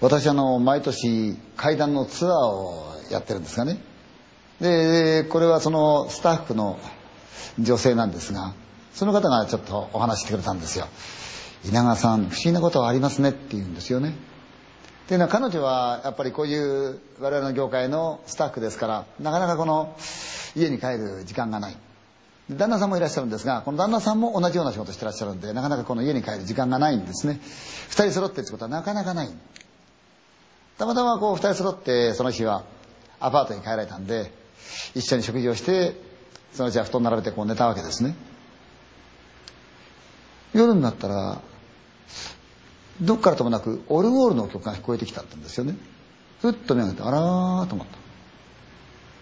私あの毎年会談のツアーをやってるんですがね。でこれはそのスタッフの女性なんですがその方がちょっとお話してくれたんですよ。稲川さん不思議なことはありますねって言うんですよね。っていうのは彼女はやっぱりこういう我々の業界のスタッフですからなかなかこの家に帰る時間がない。旦那さんもいらっしゃるんですがこの旦那さんも同じような仕事してらっしゃるんでなかなかこの家に帰る時間がないんですね。二人揃ってってことはなかなかない。たまたまこう二人揃ってその日はアパートに帰られたんで一緒に食事をしてそのうちは布団並べてこう寝たわけですね。夜になったらどっからともなくオルゴールの曲が聞こえてきたんですよね。ふっと目を開けてあらーと思った。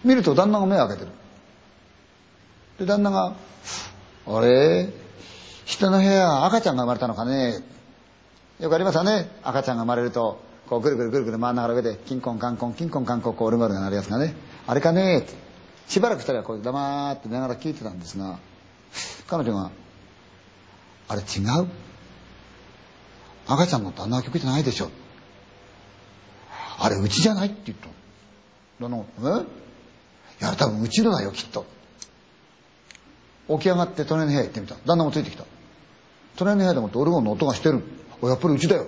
見ると旦那が目を開けてる。で旦那が「あれ？人の部屋赤ちゃんが生まれたのかね?」よくありますよね。赤ちゃんが生まれるとこうぐるぐるぐるぐる回んながら上でキンコンカンコンキンコンカンコンこうオルゴールが鳴るやつがね。あれかね？って。しばらく二人はこう黙って寝ながら聞いてたんですが彼女が「あれ違う？赤ちゃんの旦那は曲じゃないでしょ」あれうちじゃないって言ったの。え？いや多分うちのだよきっと。起き上がって隣の部屋行ってみた。旦那もついてきた。隣の部屋でもってオルゴンの音がしてる。おやっぱりうちだよ。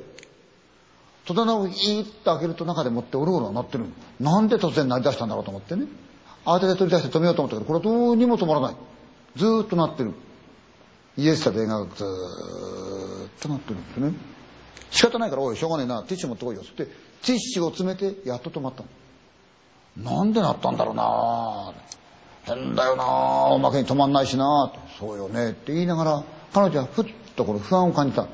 戸棚をいーっと開けると中でもってオルゴンが鳴ってる。なんで突然鳴り出したんだろうと思ってね。慌てて取り出して止めようと思ったけど、これはどうにも止まらない。ずーっと鳴ってる。イエスタで映画がずーっと鳴ってるんですね。仕方ないから、おい、しょうがねえな、ティッシュ持ってこいよ。つって、ティッシュを詰めて、やっと止まったの。なんで鳴ったんだろうな変だよなおまけに止まんないしなそうよねって言いながら、彼女はふっとこの不安を感じた。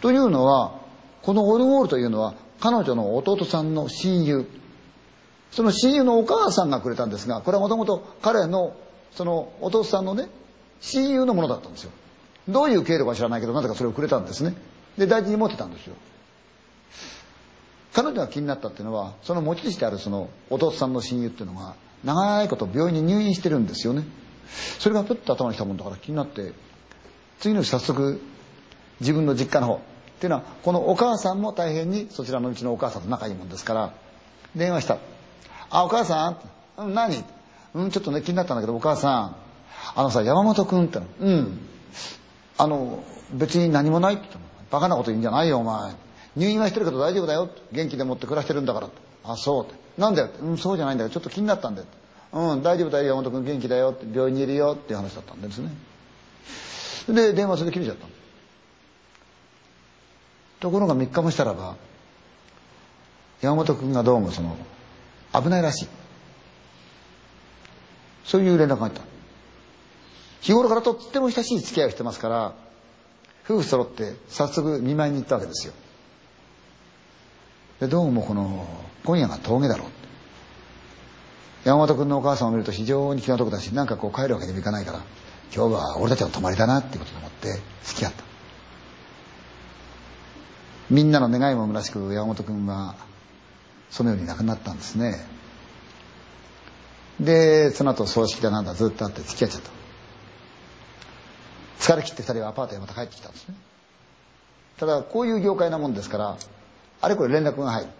というのは、このオルゴールというのは、彼女の弟さんの親友。その親友のお母さんがくれたんですが、これはもともと彼の、その弟さんのね、親友のものだったんですよ。どういう経路か知らないけど、なぜかそれをくれたんですね。で、大事に持ってたんですよ。彼女が気になったっていうのは、その持ち主であるその弟さんの親友っていうのが、長いこと病院に入院してるんですよね。それがプッと頭にきたもんだから気になって、次の日早速、自分の実家の方、っていうのは、このお母さんも大変にそちらのうちのお母さんと仲いいもんですから、電話した。あ、お母さん？うん、何？うん、ちょっとね、気になったんだけど、お母さん、あのさ、山本君っての、うん、あの、別に何もないって言ったの。バカなこと言うんじゃないよ、お前。入院はしてるけど大丈夫だよ。元気でもって暮らしてるんだから。あ、そうって。なんだよ。うん、そうじゃないんだよ。ちょっと気になったんだよ。うん、大丈夫だよ、山本君元気だよ、病院にいるよっていう話だったんですね。で、電話それで切れちゃった。ところが3日もしたらば、山本君がどうもその、危ないらしい。そういう連絡が入った。日頃からとっても親しい付き合いをしてますから、夫婦揃って早速見舞いに行ったわけですよ。で、どうもこの、今夜が峠だろう。山本君のお母さんを見ると非常に気の毒だし、なんかこう帰るわけにもいかないから、今日は俺たちの泊まりだなっていうことで思って付き合った。みんなの願いもむらしく山本君はそのように亡くなったんですね。で、その後葬式だなんだずっとあって付き合っちゃった。疲れ切って二人はアパートへまた帰ってきたんですね。ただ、こういう業界なもんですから、あれこれ連絡が入る。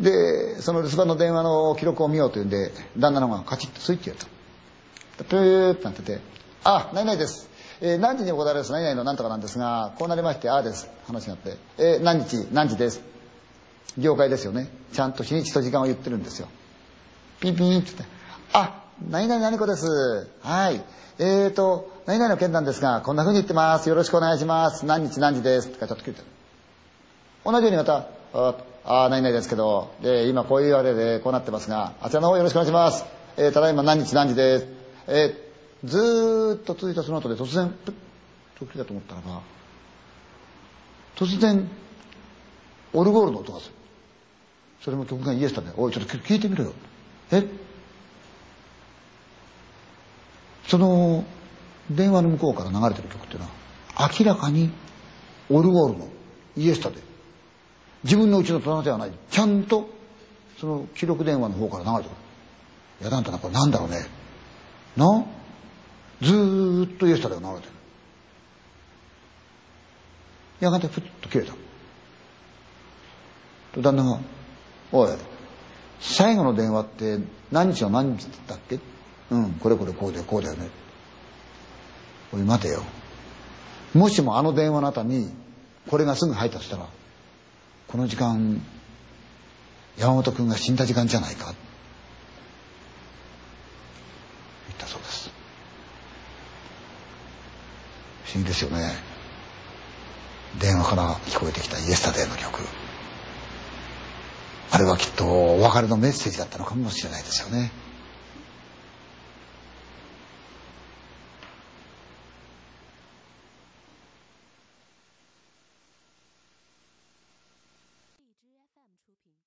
で、その留守番の電話の記録を見ようというんで、旦那の方がカチッとスイッチをやった。プーってなってて、あ、何々です。えー、何時に行われます何々の何とかなんですが、こうなりまして、ああです。話があって、えー、何日、何時です。業界ですよね。ちゃんと日にちと時間を言ってるんですよ。ピンピンって言って、あ、何々何子です。はい。えーと、何々の件なんですが、こんな風に言ってます。よろしくお願いします。何日何時です。とかちょっと聞いてる。同じようにまた、ああ、何々ですけど、で、今こういうあれでこうなってますが、あちらの方よろしくお願いします。えー、ただいま何日何時です。えー、ずーっと続いたその後で突然、プッと来たと思ったらば、突然、オルゴールの音がする。それも曲がイエスタで、おい、ちょっと聞いてみろよ。え？その、電話の向こうから流れてる曲っていうのは、明らかに、オルゴールのイエスタで、自分のうちの棚ではない。ちゃんと、その記録電話の方から流れてくる。いや、なんだな、これなんだろうね。な？ずっとイエスタデーが流れてるやがてふっと消えたと旦那が「おい最後の電話って何日の何日だっけ？うんこれこれこうだよこうだよね。おい待てよ。もしもあの電話の後にこれがすぐ入ったとしたらこの時間山本君が死んだ時間じゃないか。言ったそうです。不思議ですよね。電話から聞こえてきたイエスタデーの曲。あれはきっとお別れのメッセージだったのかもしれないですよね。